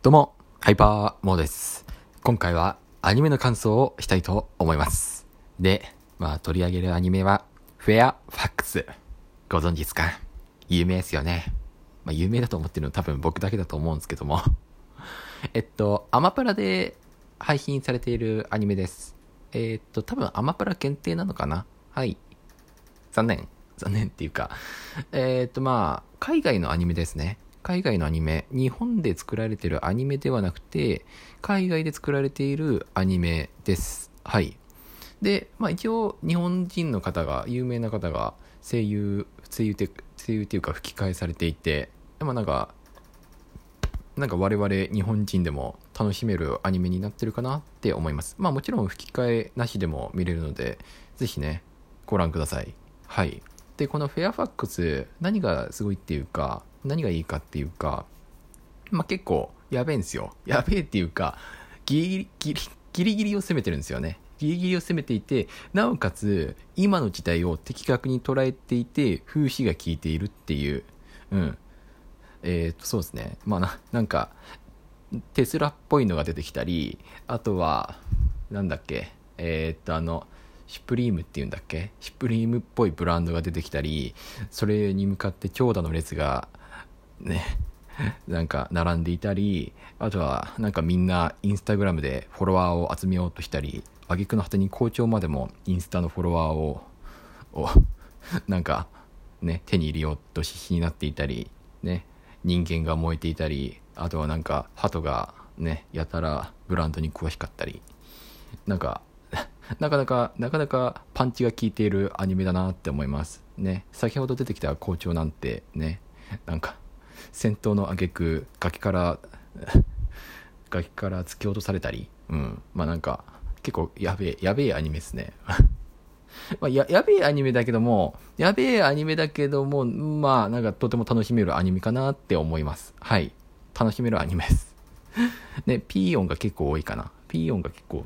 どうも、ハイパーモーです。今回はアニメの感想をしたいと思います。で、まあ取り上げるアニメは、フェアファックス。ご存知ですか？有名ですよね。まあ有名だと思ってるの多分僕だけだと思うんですけども。えっと、アマプラで配信されているアニメです。えっと、多分アマプラ限定なのかな？はい。残念。残念っていうか、えっとまあ、海外のアニメですね。海外のアニメ、日本で作られているアニメではなくて、海外で作られているアニメです。はい。で、まあ一応、日本人の方が、有名な方が声優、声優って、声優っていうか吹き替えされていて、まあなんか、なんか我々日本人でも楽しめるアニメになってるかなって思います。まあもちろん吹き替えなしでも見れるので、ぜひね、ご覧ください。はい。で、このフェアファックス、何がすごいっていうか、何がいいかっていうか、まあ、結構やべえんですよ。やべえっていうか、ギリギリ、ギリギリを攻めてるんですよね。ギリギリを攻めていて、なおかつ、今の時代を的確に捉えていて、風刺が効いているっていう、うん。えっ、と、そうですね。まあな、なんか、テスラっぽいのが出てきたり、あとは、なんだっけ、えっ、と、あの、シュプリームっていうんだっけシュプリームっぽいブランドが出てきたり、それに向かって長蛇の列が、ね、なんか並んでいたり、あとはなんかみんなインスタグラムでフォロワーを集めようとしたり、挙句の果てに校長までもインスタのフォロワーを、を、なんかね、手に入れようと必死になっていたり、ね、人間が燃えていたり、あとはなんか鳩がね、やたらブランドに詳しかったり、なんか、なかなか、なかなかパンチが効いているアニメだなって思います。ね。先ほど出てきた校長なんてね、なんか、戦闘の挙句崖から、崖から突き落とされたり、うん。まあなんか、結構やべえ、やべえアニメですね。まあや、やべえアニメだけども、やべえアニメだけども、まあなんかとても楽しめるアニメかなって思います。はい。楽しめるアニメです。ね、ピー音が結構多いかな。ピー音が結構、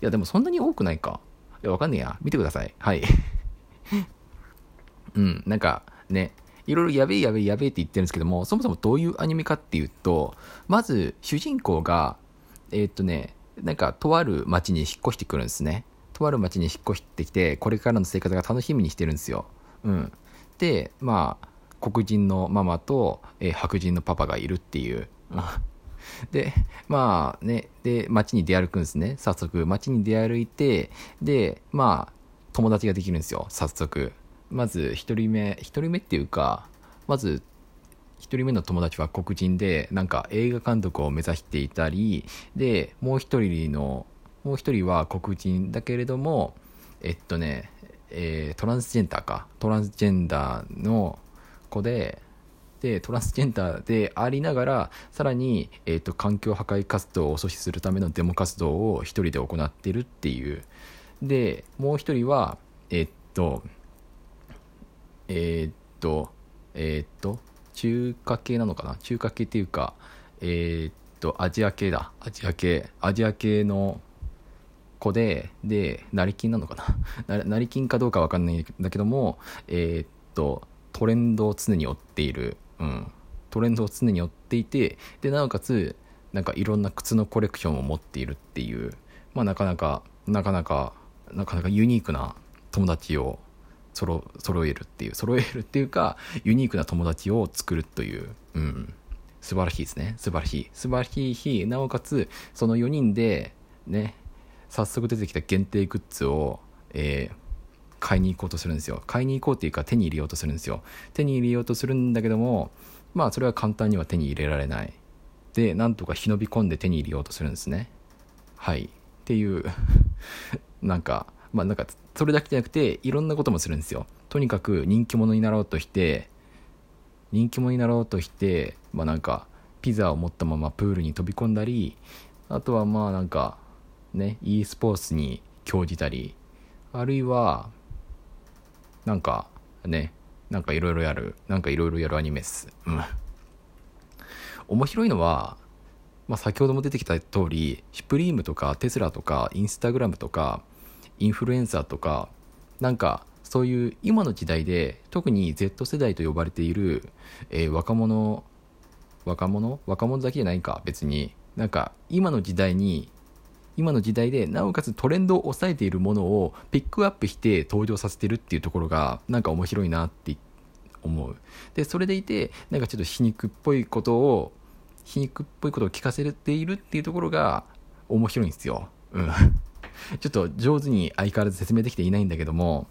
いやでもそんなに多くないか。いや、わかんねえや。見てください。はい。うん、なんかね、いろいろやべえやべえやべえって言ってるんですけども、そもそもどういうアニメかっていうと、まず主人公が、えーっとね、なんかとある町に引っ越してくるんですね。とある町に引っ越してきて、これからの生活が楽しみにしてるんですよ。うん。で、まあ、黒人のママと、えー白人のパパがいるっていう。で、まあね、で、街に出歩くんですね。早速、街に出歩いて、で、まあ、友達ができるんですよ。早速。まず、一人目、一人目っていうか、まず、一人目の友達は黒人で、なんか映画監督を目指していたり、で、もう一人の、もう一人は黒人だけれども、えっとね、えートランスジェンダーか。トランスジェンダーの子で、で、トランスジェンダーでありながら、さらに、えっ、と、環境破壊活動を阻止するためのデモ活動を一人で行ってるっていう。で、もう一人は、えっと、えーっと、えーっと、中華系なのかな？中華系っていうか、えーっと、アジア系だ。アジア系。アジア系の子で、で、成金なのか な？成金かどうかわかんないんだけども、えーっと、トレンドを常に追っている。うん。トレンドを常に追っていて、で、なおかつ、なんかいろんな靴のコレクションを持っているっていう、まあなかなか、なかなか、なかなかユニークな友達を揃揃えるっていう、揃えるっていうか、ユニークな友達を作るという、うん。素晴らしいですね。素晴らしい。素晴らしいし、なおかつ、その4人で、ね、早速出てきた限定グッズを、えー買いに行こうとするんですよ。買いに行こうっていうか手に入れようとするんですよ。手に入れようとするんだけども、まあそれは簡単には手に入れられない。で、なんとか忍び込んで手に入れようとするんですね。はい。っていう、なんか、まあなんか、それだけじゃなくて、いろんなこともするんですよ。とにかく人気者になろうとして、人気者になろうとして、まあなんか、ピザを持ったままプールに飛び込んだり、あとはまあなんか、ね、e スポーツに興じたり、あるいは、なんか、ね、なんかいろいろやる、なんかいろいろやるアニメっす。うん。面白いのは、まあ、先ほども出てきた通り、シュプリームとかテスラとかインスタグラムとかインフルエンサーとか、なんかそういう今の時代で特に Z 世代と呼ばれている、えー若者若者若者だけじゃないか、別に。なんか、今の時代に、今の時代で、なおかつトレンドを抑えているものをピックアップして登場させてるっていうところが、なんか面白いなって思う。で、それでいて、なんかちょっと皮肉っぽいことを、皮肉っぽいことを聞かせているっていうところが面白いんですよ。うん。ちょっと上手に相変わらず説明できていないんだけども、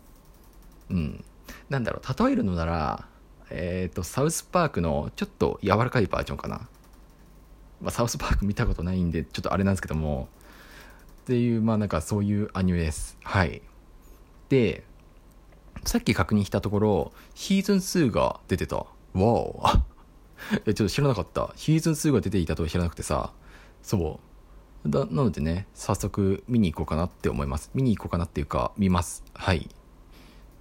うん。なんだろう、例えるのなら、えっ、ー、と、サウスパークのちょっと柔らかいバージョンかな。まあ、サウスパーク見たことないんで、ちょっとあれなんですけども、っていう、まあなんかそういうアニメです。はい。で、さっき確認したところ、シーズン2が出てた。わお え、ちょっと知らなかった。シーズン2が出ていたとは知らなくてさ、そう。だ、なのでね、早速見に行こうかなって思います。見に行こうかなっていうか、見ます。はい。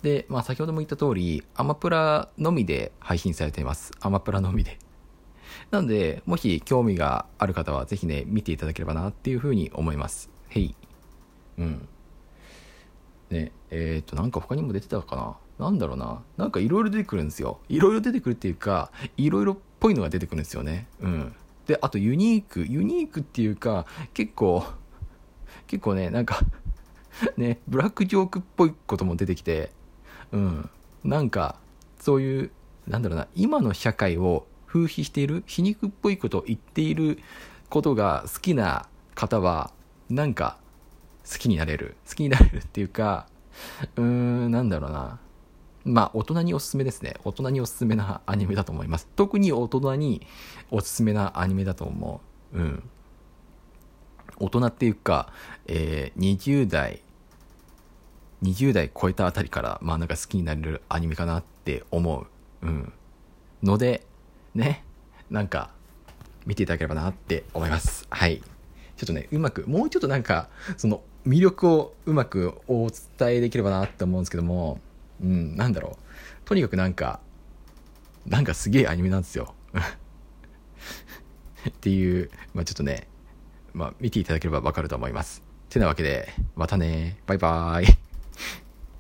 で、まあ先ほども言った通り、アマプラのみで配信されています。アマプラのみで。なので、もし興味がある方はぜひね、見ていただければなっていうふうに思います。へい。うん。ね、えっ、ー、と、なんか他にも出てたかななんだろうな。なんかいろいろ出てくるんですよ。いろいろ出てくるっていうか、いろいろっぽいのが出てくるんですよね。うん。で、あとユニーク。ユニークっていうか、結構、結構ね、なんかね、ブラックジョークっぽいことも出てきて、うん。なんか、そういう、なんだろうな、今の社会を風刺している、皮肉っぽいことを言っていることが好きな方は、なんか、好きになれる。好きになれるっていうか、うーん、なんだろうな。まあ、大人におすすめですね。大人におすすめなアニメだと思います。特に大人におすすめなアニメだと思う。うん。大人っていうか、えー、20代、20代超えたあたりから、まあなんか好きになれるアニメかなって思う。うん。ので、ね、なんか、見ていただければなって思います。はい。ちょっとね、うまく、もうちょっとなんか、その、魅力をうまくお伝えできればなって思うんですけども、うん、なんだろう。とにかくなんか、なんかすげえアニメなんですよ。っていう、まあちょっとね、まあ見ていただければわかると思います。てなわけで、またね、バイバーイ。